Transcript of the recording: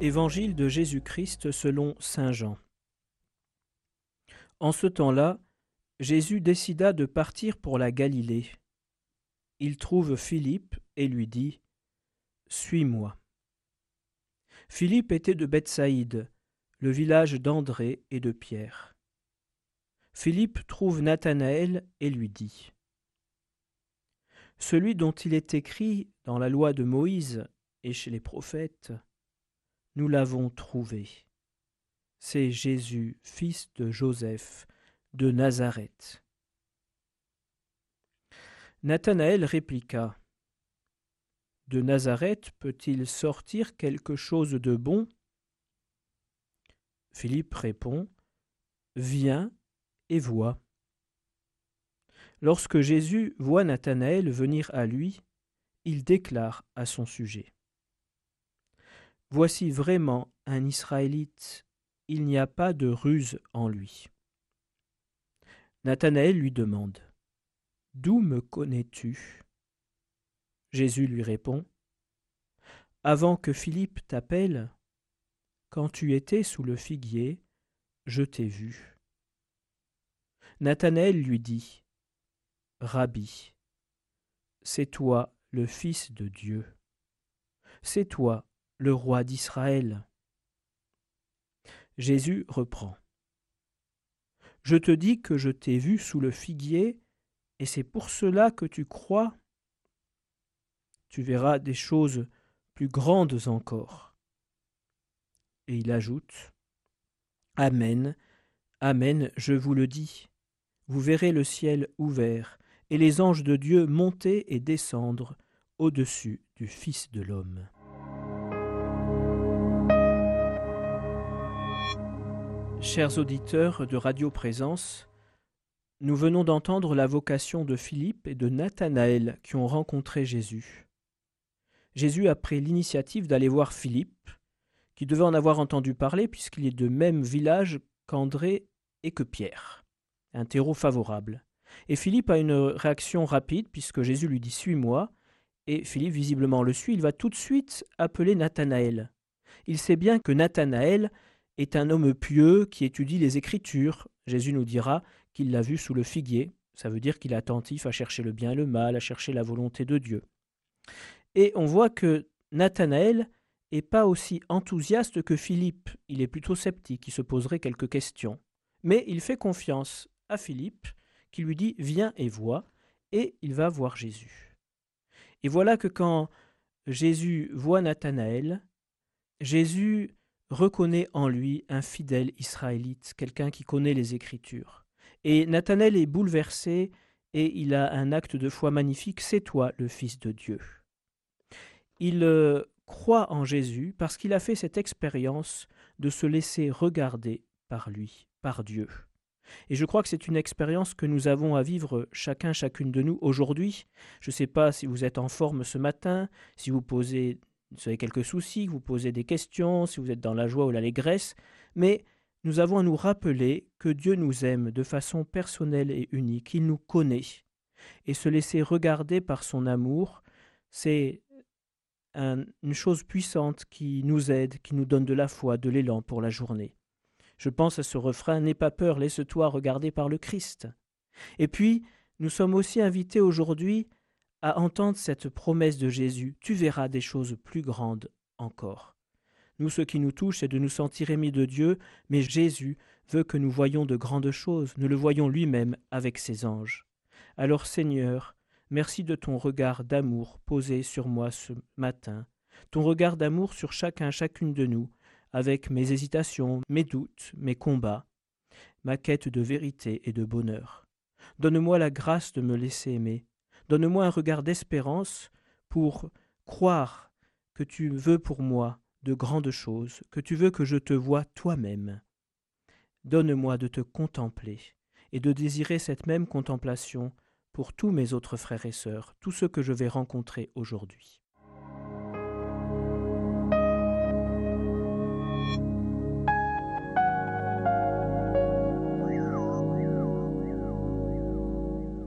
Évangile de Jésus-Christ selon Saint Jean. En ce temps-là, Jésus décida de partir pour la Galilée. Il trouve Philippe et lui dit Suis-moi. Philippe était de Bethsaïde, le village d'André et de Pierre. Philippe trouve Nathanaël et lui dit Celui dont il est écrit dans la loi de Moïse et chez les prophètes, nous l'avons trouvé. C'est Jésus, fils de Joseph, de Nazareth. Nathanaël répliqua De Nazareth peut-il sortir quelque chose de bon? Philippe répond Viens et vois. Lorsque Jésus voit Nathanaël venir à lui, il déclare à son sujet Voici vraiment un Israélite, il n'y a pas de ruse en lui. Nathanaël lui demande D'où me connais-tu? Jésus lui répond Avant que Philippe t'appelle, quand tu étais sous le figuier, je t'ai vu. Nathanaël lui dit Rabbi, c'est toi le Fils de Dieu. C'est toi le roi d'Israël. Jésus reprend. Je te dis que je t'ai vu sous le figuier, et c'est pour cela que tu crois. Tu verras des choses plus grandes encore. Et il ajoute Amen, Amen, je vous le dis. Vous verrez le ciel ouvert, et les anges de Dieu monter et descendre au-dessus du Fils de l'homme. Chers auditeurs de Radio Présence, nous venons d'entendre la vocation de Philippe et de Nathanaël qui ont rencontré Jésus. Jésus a pris l'initiative d'aller voir Philippe, qui devait en avoir entendu parler puisqu'il est de même village qu'André et que Pierre. Un terreau favorable. Et Philippe a une réaction rapide puisque Jésus lui dit Suis-moi. Et Philippe visiblement le suit. Il va tout de suite appeler Nathanaël. Il sait bien que Nathanaël est un homme pieux qui étudie les Écritures. Jésus nous dira qu'il l'a vu sous le figuier. Ça veut dire qu'il est attentif à chercher le bien et le mal, à chercher la volonté de Dieu. Et on voit que Nathanaël est pas aussi enthousiaste que Philippe. Il est plutôt sceptique, il se poserait quelques questions. Mais il fait confiance à Philippe, qui lui dit Viens et vois, et il va voir Jésus. Et voilà que quand Jésus voit Nathanaël, Jésus reconnaît en lui un fidèle israélite, quelqu'un qui connaît les Écritures. Et Nathanaël est bouleversé et il a un acte de foi magnifique, c'est toi le Fils de Dieu. Il euh, croit en Jésus parce qu'il a fait cette expérience de se laisser regarder par lui, par Dieu. Et je crois que c'est une expérience que nous avons à vivre chacun, chacune de nous aujourd'hui. Je ne sais pas si vous êtes en forme ce matin, si vous posez vous avez quelques soucis, vous posez des questions, si vous êtes dans la joie ou l'allégresse, mais nous avons à nous rappeler que Dieu nous aime de façon personnelle et unique, il nous connaît. Et se laisser regarder par son amour, c'est une chose puissante qui nous aide, qui nous donne de la foi, de l'élan pour la journée. Je pense à ce refrain N'aie pas peur, laisse-toi regarder par le Christ. Et puis, nous sommes aussi invités aujourd'hui à entendre cette promesse de Jésus, tu verras des choses plus grandes encore. Nous, ce qui nous touche, c'est de nous sentir aimés de Dieu, mais Jésus veut que nous voyions de grandes choses, nous le voyons lui-même avec ses anges. Alors Seigneur, merci de ton regard d'amour posé sur moi ce matin, ton regard d'amour sur chacun, chacune de nous, avec mes hésitations, mes doutes, mes combats, ma quête de vérité et de bonheur. Donne-moi la grâce de me laisser aimer, Donne-moi un regard d'espérance pour croire que tu veux pour moi de grandes choses, que tu veux que je te voie toi-même. Donne-moi de te contempler et de désirer cette même contemplation pour tous mes autres frères et sœurs, tous ceux que je vais rencontrer aujourd'hui.